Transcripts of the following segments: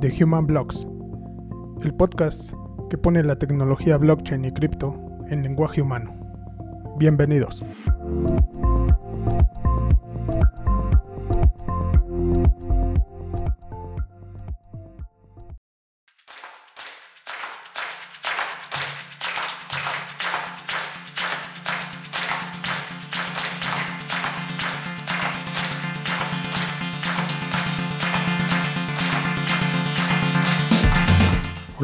The Human Blocks, el podcast que pone la tecnología blockchain y cripto en lenguaje humano. Bienvenidos.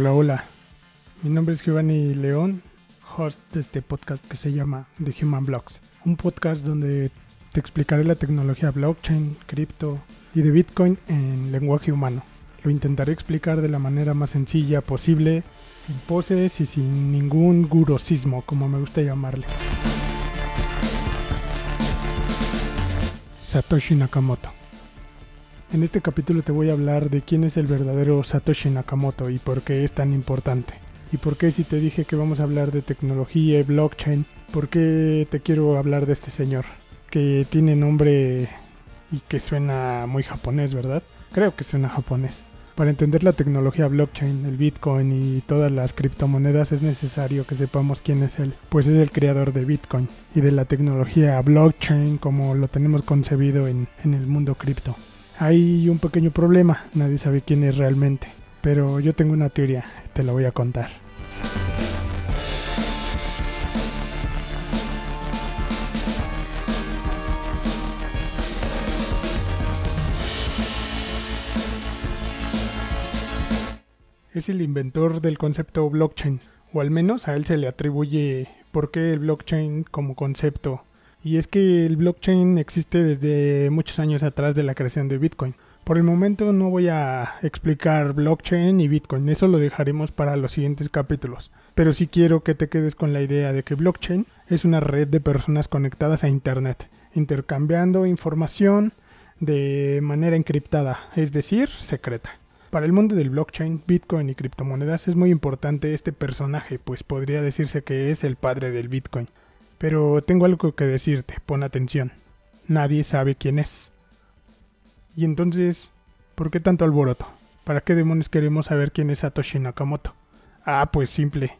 Hola, hola. Mi nombre es Giovanni León, host de este podcast que se llama The Human Blocks. Un podcast donde te explicaré la tecnología blockchain, cripto y de Bitcoin en lenguaje humano. Lo intentaré explicar de la manera más sencilla posible, sin poses y sin ningún gurosismo, como me gusta llamarle. Satoshi Nakamoto. En este capítulo te voy a hablar de quién es el verdadero Satoshi Nakamoto y por qué es tan importante. Y por qué si te dije que vamos a hablar de tecnología y blockchain, por qué te quiero hablar de este señor. Que tiene nombre y que suena muy japonés, ¿verdad? Creo que suena japonés. Para entender la tecnología blockchain, el Bitcoin y todas las criptomonedas es necesario que sepamos quién es él, pues es el creador de Bitcoin y de la tecnología blockchain como lo tenemos concebido en, en el mundo cripto. Hay un pequeño problema, nadie sabe quién es realmente, pero yo tengo una teoría, te la voy a contar. Es el inventor del concepto blockchain, o al menos a él se le atribuye por qué el blockchain como concepto y es que el blockchain existe desde muchos años atrás de la creación de Bitcoin. Por el momento no voy a explicar blockchain y Bitcoin, eso lo dejaremos para los siguientes capítulos. Pero sí quiero que te quedes con la idea de que blockchain es una red de personas conectadas a Internet, intercambiando información de manera encriptada, es decir, secreta. Para el mundo del blockchain, Bitcoin y criptomonedas es muy importante este personaje, pues podría decirse que es el padre del Bitcoin. Pero tengo algo que decirte, pon atención. Nadie sabe quién es. Y entonces, ¿por qué tanto alboroto? ¿Para qué demonios queremos saber quién es Satoshi Nakamoto? Ah, pues simple.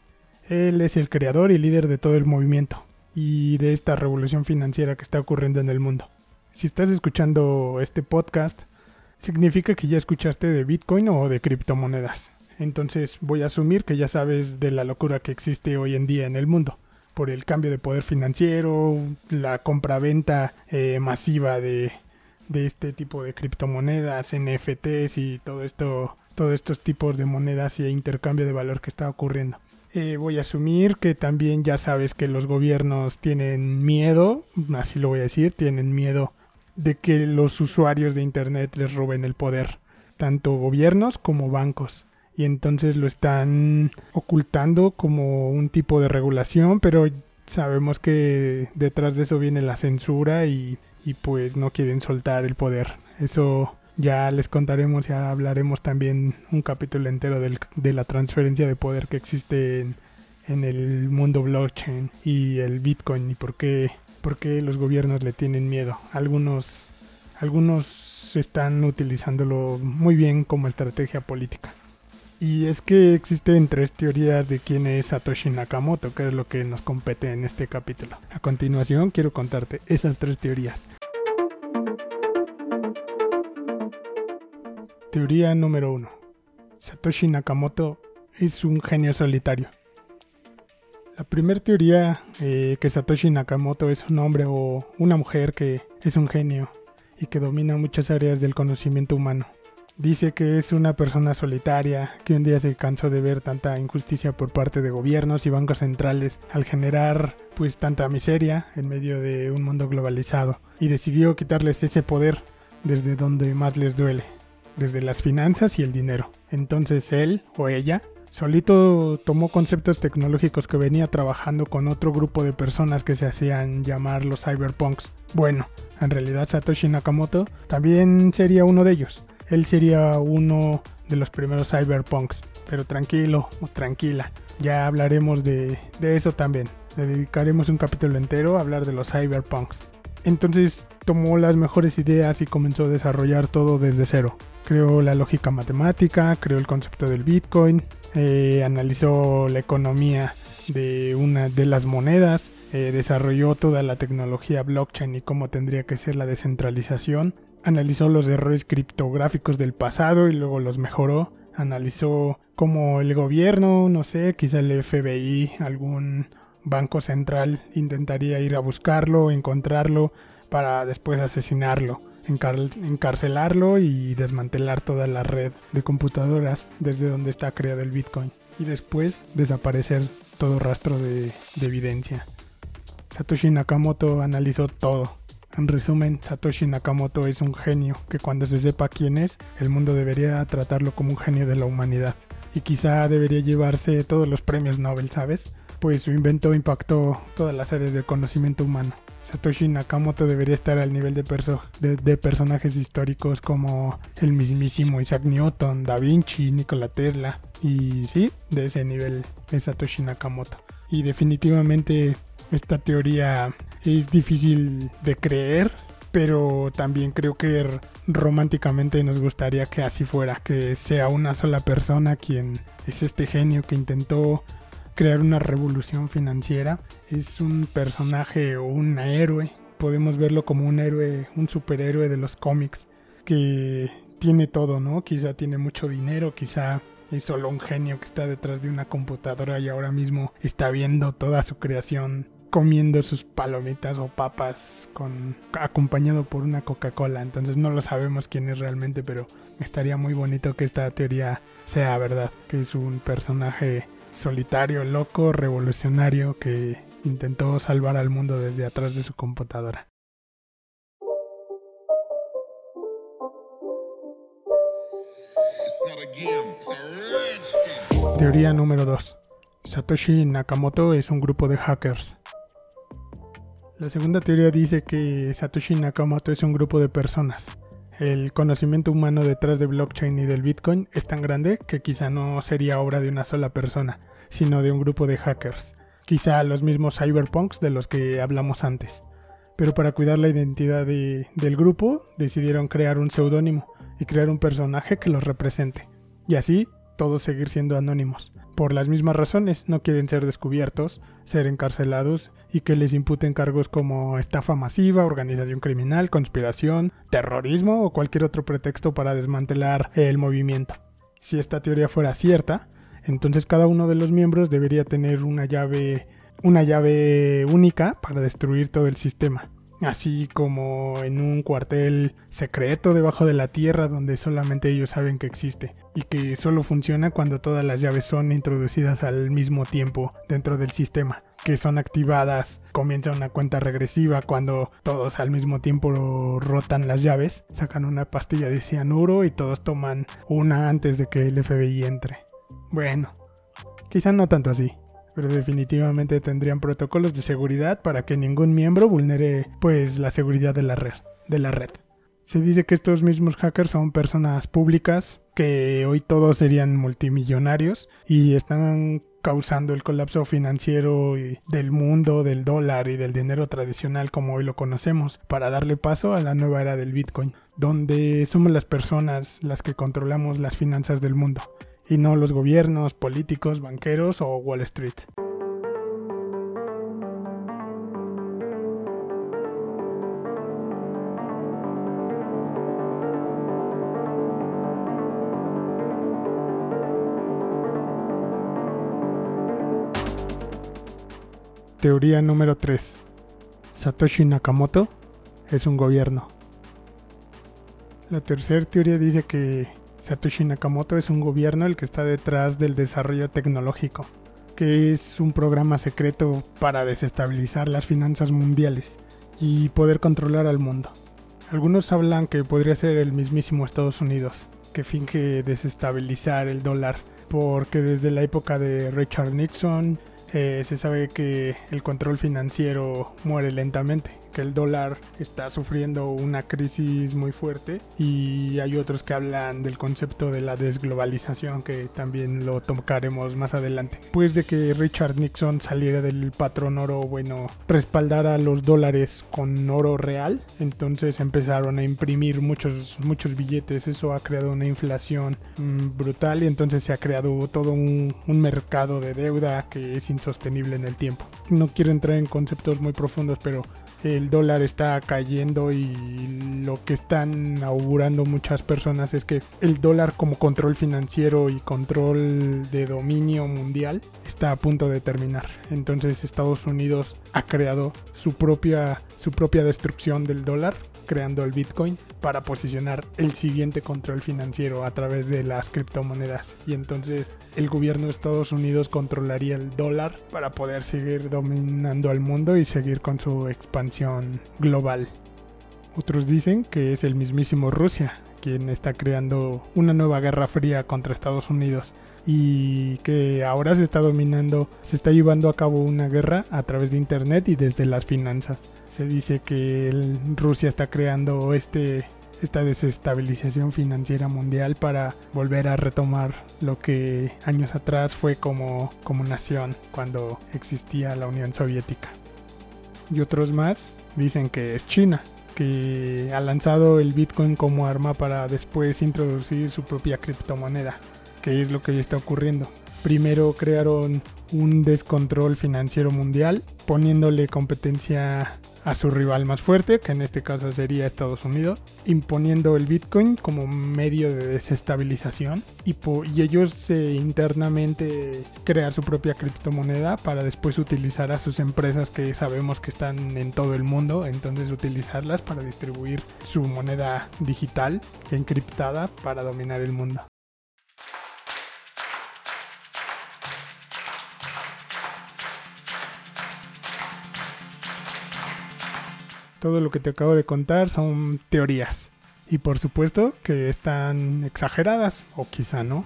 Él es el creador y líder de todo el movimiento y de esta revolución financiera que está ocurriendo en el mundo. Si estás escuchando este podcast, significa que ya escuchaste de Bitcoin o de criptomonedas. Entonces voy a asumir que ya sabes de la locura que existe hoy en día en el mundo por el cambio de poder financiero, la compraventa eh, masiva de, de este tipo de criptomonedas, NFTs y todo esto, todos estos tipos de monedas y intercambio de valor que está ocurriendo. Eh, voy a asumir que también ya sabes que los gobiernos tienen miedo, así lo voy a decir, tienen miedo de que los usuarios de Internet les roben el poder, tanto gobiernos como bancos y entonces lo están ocultando como un tipo de regulación, pero sabemos que detrás de eso viene la censura y, pues no quieren soltar el poder. Eso ya les contaremos y hablaremos también un capítulo entero de la transferencia de poder que existe en, en, el mundo blockchain y el Bitcoin y por qué, por qué los gobiernos le tienen miedo. Algunos, algunos están utilizándolo muy bien como estrategia política. Y es que existen tres teorías de quién es Satoshi Nakamoto, que es lo que nos compete en este capítulo. A continuación quiero contarte esas tres teorías. Teoría número 1. Satoshi Nakamoto es un genio solitario. La primera teoría eh, que Satoshi Nakamoto es un hombre o una mujer que es un genio y que domina muchas áreas del conocimiento humano. Dice que es una persona solitaria, que un día se cansó de ver tanta injusticia por parte de gobiernos y bancos centrales al generar pues tanta miseria en medio de un mundo globalizado y decidió quitarles ese poder desde donde más les duele, desde las finanzas y el dinero. Entonces él o ella solito tomó conceptos tecnológicos que venía trabajando con otro grupo de personas que se hacían llamar los cyberpunks. Bueno, en realidad Satoshi Nakamoto también sería uno de ellos él sería uno de los primeros cyberpunks. Pero tranquilo o tranquila, ya hablaremos de, eso también. Le dedicaremos un capítulo entero a hablar de los cyberpunks. Entonces tomó las mejores ideas y comenzó a desarrollar todo desde cero, creó la lógica matemática, creó el concepto del Bitcoin, eh, analizó la economía de una de las monedas, eh, desarrolló toda la tecnología blockchain y cómo tendría que ser la descentralización, analizó los errores criptográficos del pasado y luego los mejoró, analizó cómo el gobierno, no sé, quizá el FBI, algún banco central intentaría ir a buscarlo, encontrarlo para después asesinarlo, encarcelarlo y desmantelar toda la red de computadoras desde donde está creado el Bitcoin y después desaparecer todo rastro de, de evidencia. Satoshi Nakamoto analizó todo. En resumen, Satoshi Nakamoto es un genio que cuando se sepa quién es, el mundo debería tratarlo como un genio de la humanidad. Y quizá debería llevarse todos los premios Nobel, ¿sabes? Pues su invento impactó todas las áreas del conocimiento humano. Satoshi Nakamoto debería estar al nivel de, de, personajes históricos como el mismísimo Isaac Newton, Da Vinci, Nikola Tesla. Y sí, de ese nivel es Satoshi Nakamoto. Y definitivamente esta teoría es difícil de creer, pero también creo que románticamente nos gustaría que así fuera, que sea una sola persona quien es este genio que intentó crear una revolución financiera. Es un personaje o un héroe. Podemos verlo como un héroe, un superhéroe de los cómics que tiene todo, ¿no? Quizá tiene mucho dinero, quizá es solo un genio que está detrás de una computadora y ahora mismo está viendo toda su creación comiendo sus palomitas o papas con acompañado por una Coca-Cola. Entonces no lo sabemos quién es realmente, pero estaría muy bonito que esta teoría sea verdad, que es un personaje solitario, loco, revolucionario que intentó salvar al mundo desde atrás de su computadora. Teoría número 2. Satoshi Nakamoto es un grupo de hackers. La segunda teoría dice que Satoshi Nakamoto es un grupo de personas el conocimiento humano detrás de blockchain y del Bitcoin es tan grande que quizá no sería obra de una sola persona, sino de un grupo de hackers, quizá los mismos cyberpunks de los que hablamos antes. Pero para cuidar la identidad del grupo decidieron crear un seudónimo y crear un personaje que los represente. Y así todos seguir siendo anónimos. Por las mismas razones, no quieren ser descubiertos, ser encarcelados y que les imputen cargos como estafa masiva, organización criminal, conspiración, terrorismo o cualquier otro pretexto para desmantelar el movimiento. Si esta teoría fuera cierta, entonces cada uno de los miembros debería tener una llave una llave única para destruir todo el sistema así como en un cuartel secreto debajo de la tierra donde solamente ellos saben que existe y que solo funciona cuando todas las llaves son introducidas al mismo tiempo dentro del sistema que son activadas, comienza una cuenta regresiva cuando todos al mismo tiempo rotan las llaves, sacan una pastilla de cianuro y todos toman una antes de que el FBI entre. Bueno, quizá no tanto así pero definitivamente tendrían protocolos de seguridad para que ningún miembro vulnere pues la seguridad de la red, de la red. Se dice que estos mismos hackers son personas públicas que hoy todos serían multimillonarios y están causando el colapso financiero del mundo, del dólar y del dinero tradicional como hoy lo conocemos, para darle paso a la nueva era del Bitcoin, donde somos las personas las que controlamos las finanzas del mundo y no los gobiernos, políticos, banqueros o Wall Street. Teoría número 3. Satoshi Nakamoto es un gobierno. La tercera teoría dice que Satoshi Nakamoto es un gobierno el que está detrás del desarrollo tecnológico, que es un programa secreto para desestabilizar las finanzas mundiales y poder controlar al mundo. Algunos hablan que podría ser el mismísimo Estados Unidos, que finge desestabilizar el dólar, porque desde la época de Richard Nixon eh, se sabe que el control financiero muere lentamente, que el dólar está sufriendo una crisis muy fuerte y hay otros que hablan del concepto de la desglobalización que también lo tocaremos más adelante. Pues de que Richard Nixon saliera del patrón oro, bueno, respaldara los dólares con oro real, entonces empezaron a imprimir muchos muchos billetes, eso ha creado una inflación mm, brutal y entonces se ha creado todo un, un mercado de deuda que es insostenible en el tiempo. No quiero entrar en conceptos muy profundos, pero el dólar está cayendo y lo que están augurando muchas personas es que el dólar como control financiero y control de dominio mundial está a punto de terminar. Entonces Estados Unidos ha creado su propia su propia destrucción del dólar creando el Bitcoin para posicionar el siguiente control financiero a través de las criptomonedas. Y entonces el gobierno de Estados Unidos controlaría el dólar para poder seguir dominando al mundo y seguir con su expansión global. Otros dicen que es el mismísimo Rusia quien está creando una nueva guerra fría contra Estados Unidos y que ahora se está dominando, se está llevando a cabo una guerra a través de Internet y desde las finanzas se dice que Rusia está creando este esta desestabilización financiera mundial para volver a retomar lo que años atrás fue como, como nación cuando existía la Unión Soviética. Y otros más dicen que es China, que ha lanzado el Bitcoin como arma para después introducir su propia criptomoneda, que es lo que está ocurriendo. Primero crearon un descontrol financiero mundial, poniéndole competencia a su rival más fuerte, que en este caso sería Estados Unidos, imponiendo el Bitcoin como medio de desestabilización y, y ellos eh, internamente crear su propia criptomoneda para después utilizar a sus empresas que sabemos que están en todo el mundo, entonces utilizarlas para distribuir su moneda digital encriptada para dominar el mundo. Todo lo que te acabo de contar son teorías. Y por supuesto que están exageradas, o quizá no.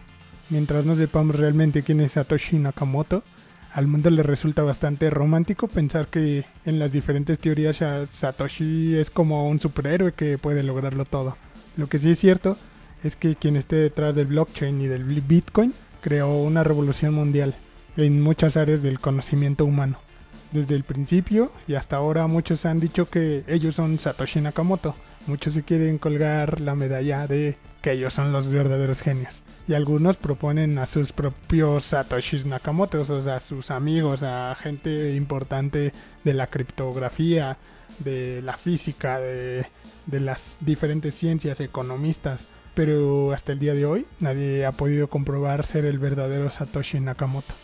Mientras no sepamos realmente quién es Satoshi Nakamoto, al mundo le resulta bastante romántico pensar que en las diferentes teorías Satoshi es como un superhéroe que puede lograrlo todo. Lo que sí es cierto es que quien esté detrás del blockchain y del Bitcoin creó una revolución mundial en muchas áreas del conocimiento humano desde el principio y hasta ahora muchos han dicho que ellos son Satoshi Nakamoto. Muchos se quieren colgar la medalla de que ellos son los verdaderos genios. Y algunos proponen a sus propios Satoshi Nakamoto, o sea, a sus amigos, a gente importante de la criptografía, de la física, de, de las diferentes ciencias, economistas. Pero hasta el día de hoy nadie ha podido comprobar ser el verdadero Satoshi Nakamoto.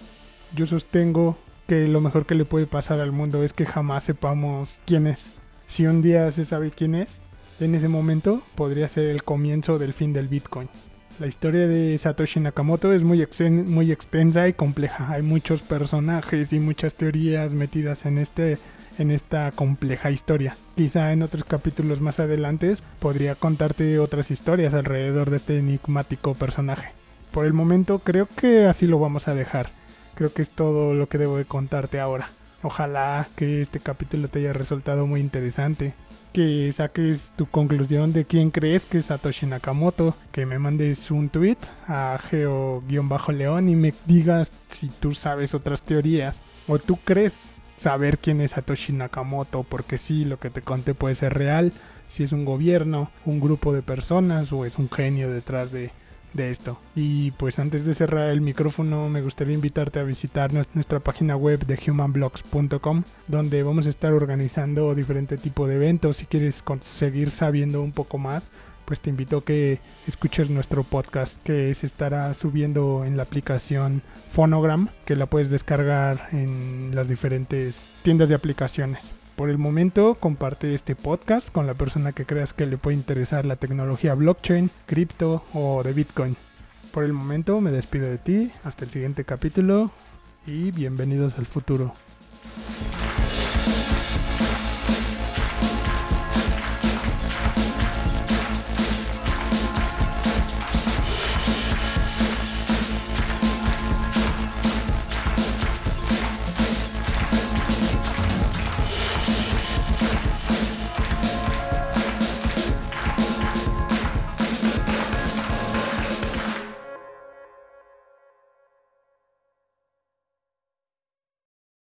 Yo sostengo lo mejor que le puede pasar al mundo es que jamás sepamos quién es. Si un día se sabe quién es, en ese momento podría ser el comienzo del fin del Bitcoin. La historia de Satoshi Nakamoto es muy, muy extensa y compleja. Hay muchos personajes y muchas teorías metidas en, este, en esta compleja historia. Quizá en otros capítulos más adelante podría contarte otras historias alrededor de este enigmático personaje. Por el momento creo que así lo vamos a dejar. Creo que es todo lo que debo de contarte ahora. Ojalá que este capítulo te haya resultado muy interesante. Que saques tu conclusión de quién crees que es Satoshi Nakamoto. Que me mandes un tweet a geo-león y me digas si tú sabes otras teorías. O tú crees saber quién es Satoshi Nakamoto. Porque sí, lo que te conté puede ser real. Si es un gobierno, un grupo de personas o es un genio detrás de, de esto. Y pues antes de cerrar el micrófono me gustaría invitarte a visitar nuestra página web de humanblocks.com donde vamos a estar organizando diferente tipo de eventos. Si quieres seguir sabiendo un poco más, pues te invito a que escuches nuestro podcast que se estará subiendo en la aplicación Phonogram que la puedes descargar en las diferentes tiendas de aplicaciones. Por el momento, comparte este podcast con la persona que creas que le puede interesar la tecnología blockchain, cripto o de Bitcoin. Por el momento, me despido de ti. Hasta el siguiente capítulo y bienvenidos al futuro.